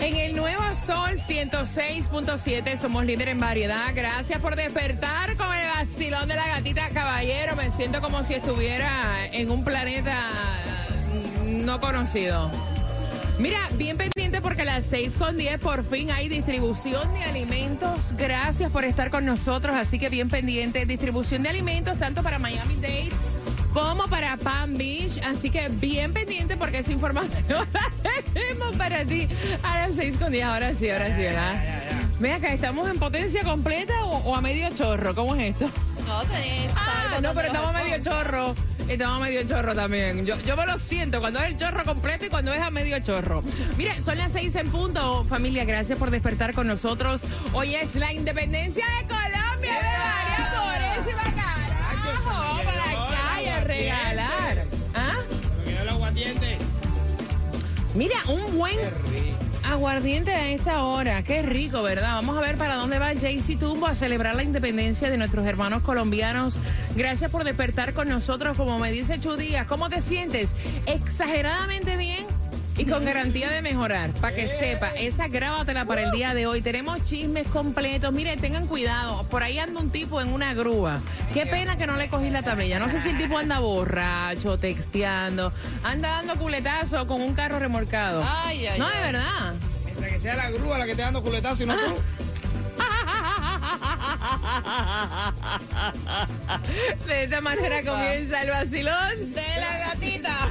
En el Nuevo Sol 106.7 somos líder en variedad. Gracias por despertar con el vacilón de la gatita caballero. Me siento como si estuviera en un planeta no conocido. Mira, bien pendiente porque a las 6 con 10 por fin hay distribución de alimentos. Gracias por estar con nosotros. Así que bien pendiente. Distribución de alimentos tanto para Miami Dade como para Palm Beach. Así que bien pendiente porque esa información la tenemos para ti a las 6 con 10. Ahora sí, ahora sí, ¿verdad? Mira acá, ¿estamos en potencia completa o, o a medio chorro? ¿Cómo es esto? No, tenés. Ah, no, pero estamos a medio chorro. Estamos a medio chorro también. Yo, yo me lo siento cuando es el chorro completo y cuando es a medio chorro. Mire, son las seis en punto. Familia, gracias por despertar con nosotros. Hoy es la independencia de Colombia. ¡Viva Mira, un buen aguardiente a esta hora. Qué rico, ¿verdad? Vamos a ver para dónde va Jaycee Tumbo a celebrar la independencia de nuestros hermanos colombianos. Gracias por despertar con nosotros. Como me dice Chudías, ¿cómo te sientes? Exageradamente bien. Y con garantía de mejorar, para que sepa, esa grábatela para el día de hoy. Tenemos chismes completos. Miren, tengan cuidado. Por ahí anda un tipo en una grúa. Qué pena que no le cogí la tablilla. No sé si el tipo anda borracho, texteando, anda dando culetazo con un carro remolcado. Ay, ay, no, de verdad. Mientras que sea la grúa la que esté dando culetazo y no tú. De esta manera comienza el vacilón de la gatita.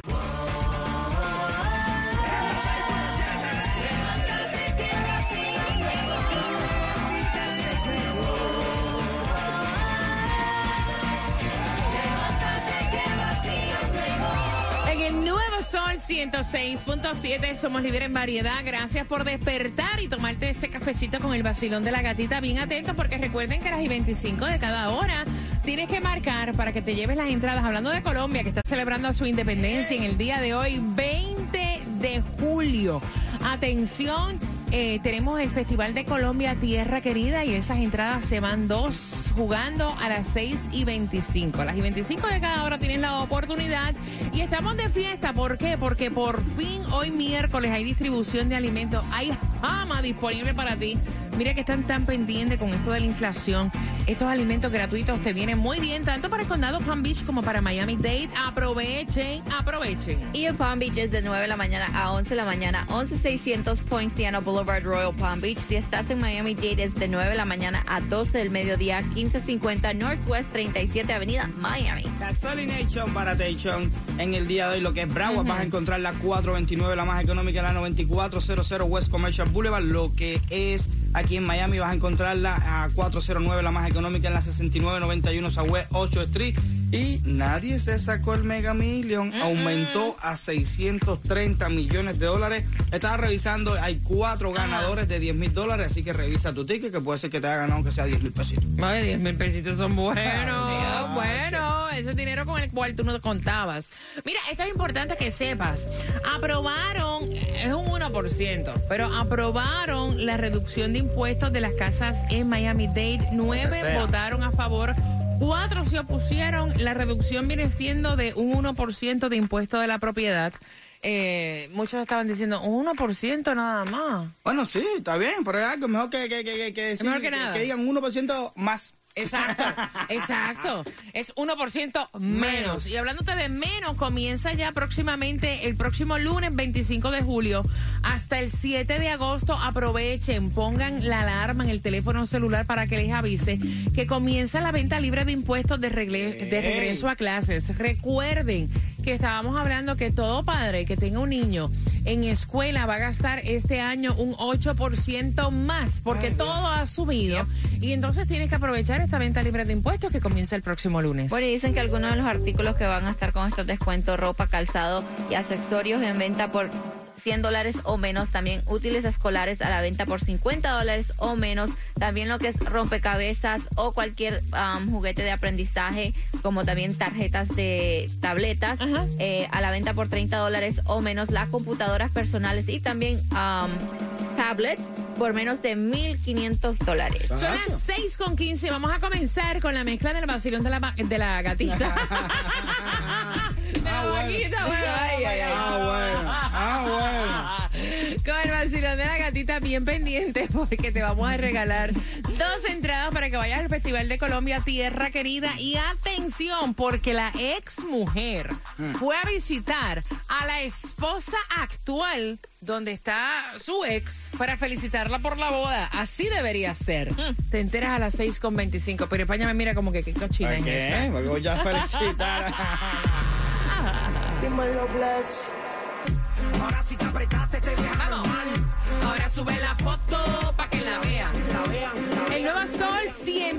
106.7 somos líder en variedad. Gracias por despertar y tomarte ese cafecito con el vacilón de la gatita. Bien atento porque recuerden que a las y 25 de cada hora tienes que marcar para que te lleves las entradas. Hablando de Colombia, que está celebrando su independencia en el día de hoy, 20 de julio. Atención. Eh, tenemos el Festival de Colombia Tierra Querida y esas entradas se van dos jugando a las 6 y 25. A las y 25 de cada hora tienes la oportunidad y estamos de fiesta. ¿Por qué? Porque por fin hoy miércoles hay distribución de alimentos. Hay jama disponible para ti. Mira que están tan pendientes con esto de la inflación. Estos alimentos gratuitos te vienen muy bien, tanto para el condado Palm Beach como para Miami Dade. Aprovechen, aprovechen. Y en Palm Beach es de 9 de la mañana a 11 de la mañana, 11600 Poinciana Boulevard, Royal Palm Beach. Si estás en Miami Dade es de 9 de la mañana a 12 del mediodía, 1550 Northwest 37 Avenida, Miami. Gasolination Baratation. En el día de hoy, lo que es Broward, vas a encontrar la 429, la más económica, la 9400 West Commercial Boulevard. Lo que es aquí en Miami, vas a encontrarla a 409, la más económica, en la 6991 Southwest 8 Street. Y nadie se sacó el Mega Million. Aumentó a 630 millones de dólares. Estaba revisando, hay cuatro ganadores de 10 mil dólares, así que revisa tu ticket, que puede ser que te haya ganado aunque sea 10 mil pesitos. Ay, 10 mil pesitos son buenos. Ah, bueno, ese es dinero con el cual tú no contabas. Mira, esto es importante que sepas. Aprobaron, es un 1%, pero aprobaron la reducción de impuestos de las casas en Miami-Dade. Nueve votaron a favor. Cuatro se opusieron. La reducción viene siendo de un 1% de impuesto de la propiedad. Eh, muchos estaban diciendo un 1% nada más. Bueno, sí, está bien, pero es algo mejor que, que, que, que, decir- mejor que que digan 1% más. Exacto, exacto. Es 1% menos. Y hablándote de menos, comienza ya próximamente, el próximo lunes 25 de julio, hasta el 7 de agosto. Aprovechen, pongan la alarma en el teléfono celular para que les avise que comienza la venta libre de impuestos de, regle- de regreso a clases. Recuerden que estábamos hablando que todo padre que tenga un niño en escuela va a gastar este año un 8% más, porque todo ha subido. Y entonces tienes que aprovechar esta venta libre de impuestos que comienza el próximo lunes. Bueno, y dicen que algunos de los artículos que van a estar con estos descuentos, ropa, calzado y accesorios en venta por 100 dólares o menos. También útiles escolares a la venta por 50 dólares o menos. También lo que es rompecabezas o cualquier um, juguete de aprendizaje, como también tarjetas de tabletas, eh, a la venta por 30 dólares o menos. Las computadoras personales y también um, tablets por menos de 1.500 dólares. Son las 6 con 15. Vamos a comenzar con la mezcla del vacilón de la, de la gatita. de la vaquita, bueno, ay, ay, ay. Vacilón de la gatita bien pendiente porque te vamos a regalar dos entradas para que vayas al Festival de Colombia Tierra Querida y atención porque la ex mujer fue a visitar a la esposa actual donde está su ex para felicitarla por la boda. Así debería ser. Te enteras a las 6 con 25. Pero España me mira como que qué cochina es esa. ¿Qué? Porque voy a felicitar. Ahora si te Ahora sube la foto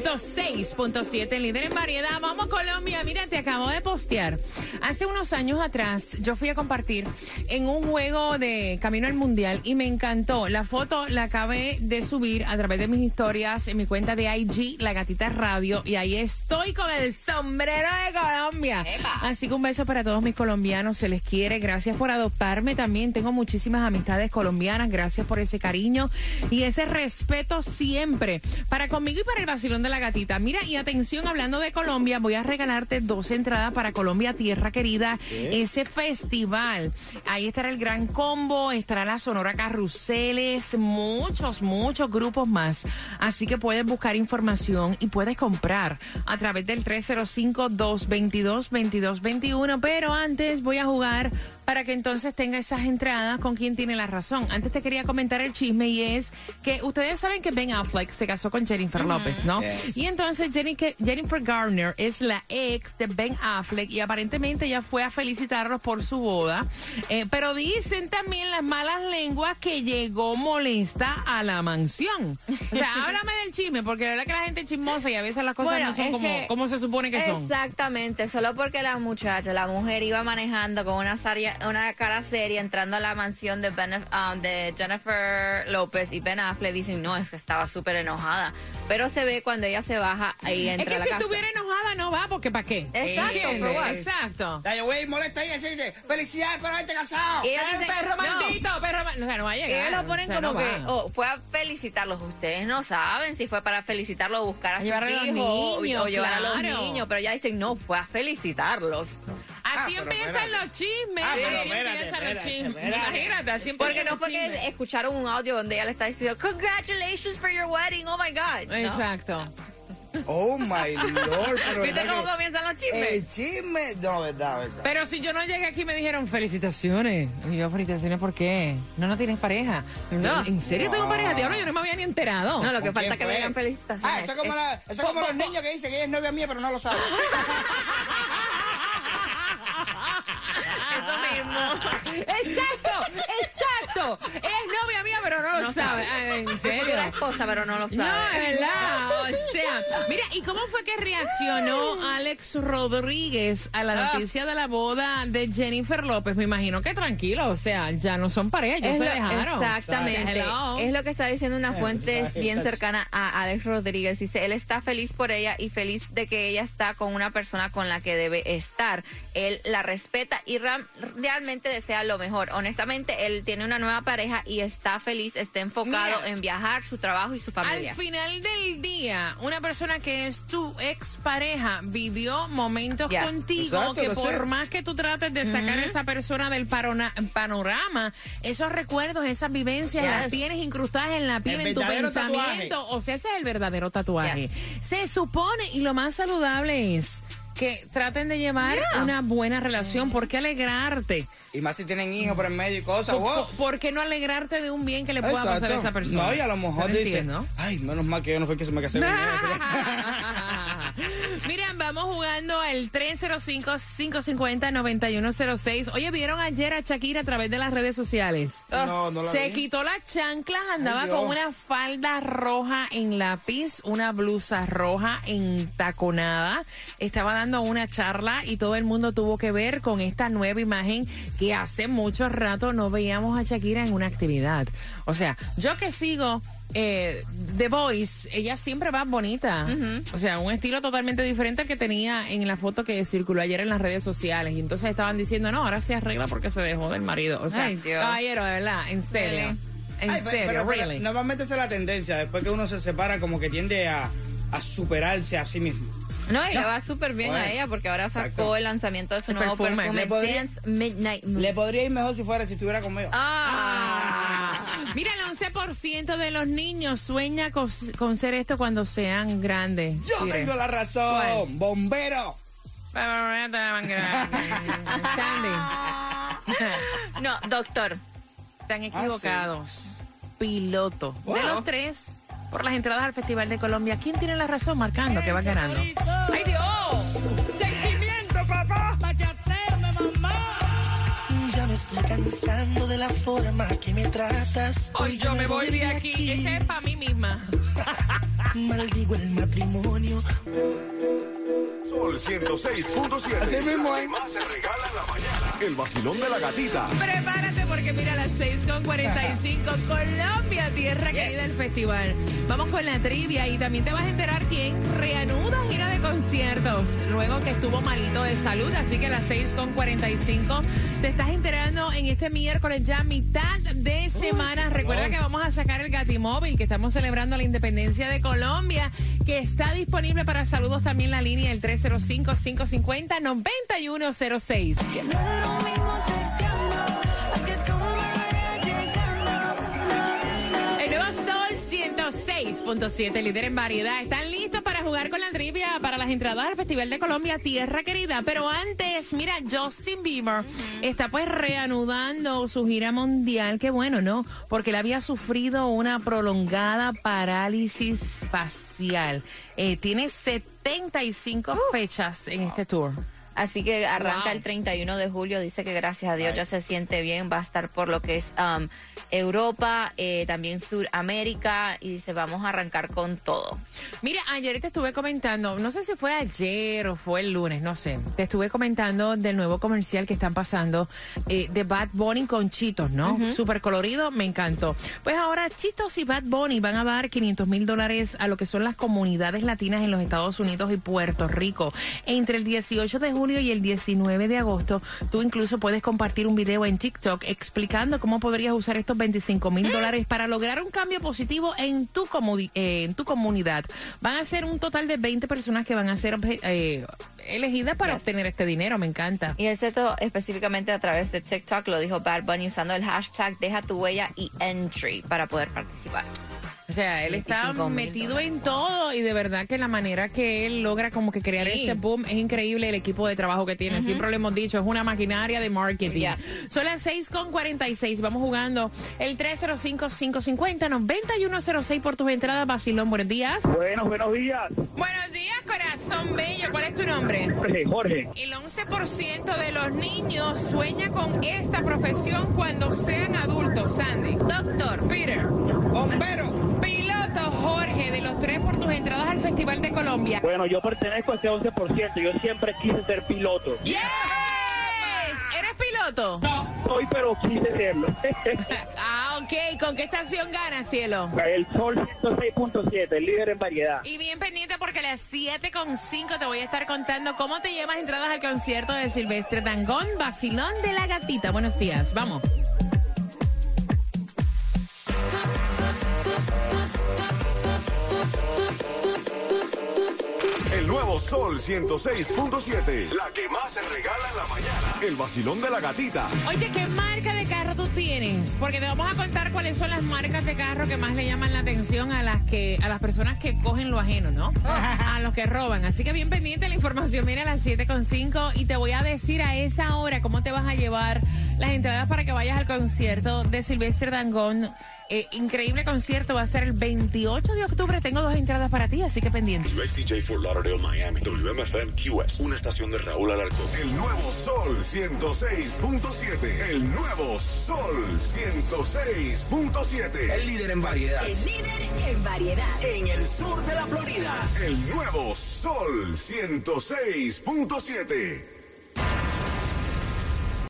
106.7, líder en variedad. Vamos Colombia, mira, te acabo de postear. Hace unos años atrás yo fui a compartir en un juego de Camino al Mundial y me encantó. La foto la acabé de subir a través de mis historias en mi cuenta de IG, La Gatita Radio, y ahí estoy con el sombrero de Colombia. Así que un beso para todos mis colombianos, se les quiere. Gracias por adoptarme también. Tengo muchísimas amistades colombianas. Gracias por ese cariño y ese respeto siempre. Para conmigo y para el vacilón de la gatita. Mira, y atención, hablando de Colombia, voy a regalarte dos entradas para Colombia Tierra Querida, ese festival. Ahí estará el Gran Combo, estará la Sonora Carruseles, muchos, muchos grupos más. Así que puedes buscar información y puedes comprar a través del 305-222-2221. Pero antes voy a jugar para que entonces tenga esas entradas con quien tiene la razón. Antes te quería comentar el chisme y es que ustedes saben que Ben Affleck se casó con Jennifer López, ¿no? Yes. Y entonces Jennifer Garner es la ex de Ben Affleck y aparentemente ella fue a felicitarlos por su boda. Eh, pero dicen también las malas lenguas que llegó molesta a la mansión. O sea, háblame del chisme, porque la verdad que la gente es chismosa y a veces las cosas Bueno, no son como, se supone que son. Exactamente, solo porque la muchacha, la mujer iba manejando con una, saria- una cara seria entrando a la mansión de, Ben- um, de Jennifer López y Ben Affleck, dicen, no, es que estaba súper enojada. Pero se ve cuando ella se baja y Es entra que a la si casa. estuviera enojada no va, porque ¿para qué? Exacto, Exacto. Dale, güey, molesta ahí, así de felicidades por haberte casado. Y ellos dicen, perro no. maldito, perro maldito. O sea, no va a Y llegar. ellos lo ponen o sea, como no que, va. oh, fue a felicitarlos. Ustedes no saben si fue para felicitarlos o buscar a, A sus a los hijos o- niños, o llevar a los claro. niños. Pero ya dicen, no, fue a felicitarlos. Así Ah, pero empiezan los chismes. Ah, así espérate, empiezan los espérate, chismes. espérate. Imagínate, así Porque empiezan no los fue que escucharon un audio donde ella le está diciendo, congratulations for your wedding, oh my God. ¿no? Exacto. Oh my lord, pero ¿Viste cómo que comienzan los chismes? El chisme, no, verdad, verdad. Pero si yo no llegué aquí me dijeron felicitaciones. Y yo, felicitaciones, ¿por qué? No, no tienes pareja. No. ¿En serio tengo No. pareja? Diablo, yo no me había ni enterado. No, lo que ¿Con falta es que le digan felicitaciones. Ah, eso es como, la- eso es como los niños que dicen que ella es novia mía, pero no lo saben. Eso mismo. Exacto, Es novia mía, pero no lo sabe. Ay, ¿En Es serio? la esposa, pero no lo sabe. No, es verdad. O sea, mira, ¿y cómo fue que reaccionó Alex Rodríguez a la Ah. noticia de la boda de Jennifer López? Me imagino que tranquilo, o sea, ya no son pareja, ellos Es se lo- dejaron. Exactamente. Hello. Es lo que está diciendo una fuente bien cercana a Alex Rodríguez. Dice, él está feliz por ella y feliz de que ella está con una persona con la que debe estar. Él la respeta y realmente desea lo mejor. Honestamente, él tiene una nueva pareja y está feliz, está enfocado Mira. en viajar, su trabajo y su familia. Al final del día, una persona que es tu expareja vivió momentos Yes. contigo Exacto, que por sé. más que tú trates de sacar a esa persona del panorama, esos recuerdos, esas vivencias Yes. las tienes incrustadas en la piel, El en tu pensamiento. O sea, ese es el verdadero tatuaje. Yes. Se supone, y lo más saludable es que traten de llevar Yeah. una buena relación. ¿Por qué alegrarte? Y más si tienen hijos por en medio y cosas. ¿Por, wow. por- por qué no alegrarte de un bien que le pueda pasar a Exacto. esa persona? No, y a lo mejor ¿No dicen, entiendo? ay, menos mal que yo no el que se me casé con ella. Miren, vamos jugando al 305-550-9106. Oye, ¿vieron ayer a Shakira a través de las redes sociales? No, no la Se vi. quitó las chanclas, andaba con una falda roja en lápiz, una blusa roja entaconada. Estaba dando una charla y todo el mundo tuvo que ver con esta nueva imagen que hace mucho rato no veíamos a Shakira en una actividad. O sea, yo que sigo eh, The Voice, ella siempre va bonita. O sea, un estilo totalmente diferente al que tenía en la foto que circuló ayer en las redes sociales. Y entonces estaban diciendo, no, ahora se arregla porque se dejó del marido. O sea, Ay, Dios. caballero, de verdad, en serio. Really? En Ay, serio, pero, pero really. normalmente esa es la tendencia. Después que uno se separa, como que tiende a, a superarse a sí mismo. No, y le No. va súper bien Bueno, a ella porque ahora sacó exacto. el lanzamiento de su El nuevo perfume. perfume, Le podría- Dance Midnight Moon. Le podría ir mejor si fuera si estuviera conmigo. Ah. Mira, el 11% de los niños sueña con, con ser esto cuando sean grandes. Yo Mire. tengo la razón. ¿Cuál? Bombero. No, doctor. Están equivocados. Piloto. De los tres, por las entradas al Festival de Colombia, ¿quién tiene la razón marcando que va ganando? ¡Ay, Dios! Estoy cansando de la forma que me tratas. Hoy yo me voy de aquí. Ese es para mí misma. Maldigo el matrimonio. Sol 106.7. Así mismo, ¿eh? más se regala en la mañana. El vacilón de la gatita. Prepárate porque mira a las 6 con 45 Colombia, tierra querida del festival. Vamos con la trivia y también te vas a enterar quién reanuda gira de conciertos luego que estuvo malito de salud. Así que a las 6 con 45 te estás enterando en este miércoles ya mitad de semana. Recuerda que vamos a sacar el Gatimóvil que estamos celebrando la independencia de Colombia que está disponible para saludos también la línea el 305 550 9106. Que no es lo mismo testeando a que tú me vayas llegando. El nuevo Sol 106.7, líder en variedad. ¿Están listos jugar con la trivia para las entradas al Festival de Colombia, Tierra Querida? Pero antes, mira, Justin Bieber está pues reanudando su gira mundial. Qué bueno, ¿no? Porque él había sufrido una prolongada parálisis facial. Eh, tiene 75 fechas en este tour. Así que arranca Wow. el 31 de julio. Dice que gracias a Dios ya se siente bien. Va a estar por lo que es um, Europa, eh, también Sudamérica. Y dice, vamos a arrancar con todo. Mira, ayer te estuve comentando, no sé si fue ayer o fue el lunes, no sé. Te estuve comentando del nuevo comercial que están pasando eh, de Bad Bunny con Chitos, ¿no? Súper colorido, me encantó. Pues ahora Chitos y Bad Bunny van a dar 500 mil dólares a lo que son las comunidades latinas en los Estados Unidos y Puerto Rico. Entre el 18 de julio y el 19 de agosto, tú incluso puedes compartir un video en TikTok explicando cómo podrías usar estos 25 mil dólares para lograr un cambio positivo en tu, eh, en tu comunidad. Van a ser un total de 20 personas que van a ser eh, elegidas para Yes. obtener este dinero. Me encanta. Y esto específicamente a través de TikTok lo dijo Bad Bunny usando el hashtag deja tu huella y entry para poder participar. O sea, él está 25 mil metido en todo y de verdad que la manera que él logra como que crear Sí. ese boom es increíble el equipo de trabajo que tiene. Siempre lo hemos dicho, es una maquinaria de marketing. Son las 6 con 46. Vamos jugando el 305-550-9106 por tus entradas. Basilón, buenos días. Buenos, buenos días. Buenos días, corazón bello. ¿Cuál es tu nombre? Jorge, Jorge. El 11% de los niños sueña con esta profesión cuando sean adultos, Sandy. Doctor, Peter. Bombero. Piloto Jorge, de los tres por tus entradas al Festival de Colombia. Bueno, yo pertenezco a ese 11%. Yo siempre quise ser piloto. ¡Yes! ¿Eres piloto? No soy, pero quise serlo. Ah, ok. ¿Con qué estación ganas, cielo? El Sol 106.7, el líder en variedad. Y bien pendiente porque a las 7.5 te voy a estar contando cómo te llevas entradas al concierto de Silvestre Dangón, Basilón de la Gatita. Buenos días, vamos. Nuevo Sol 106.7. La que más se regala en la mañana. El vacilón de la gatita. Oye, ¿qué marca de carro tú tienes? Porque te vamos a contar cuáles son las marcas de carro que más le llaman la atención a las que a las personas que cogen lo ajeno, ¿no? A los que roban. Así que bien pendiente la información. Mira a las 7.5 y te voy a decir a esa hora cómo te vas a llevar las entradas para que vayas al concierto de Sylvester Dangón. Eh, increíble concierto, va a ser el 28 de octubre. Tengo dos entradas para ti, así que pendiente. USDJ Fort Lauderdale, Miami. WMFM QS. Una estación de Raúl Alarcón. El nuevo Sol 106.7. El nuevo Sol 106.7. El líder en variedad. El líder en variedad. En el sur de la Florida. El nuevo Sol 106.7.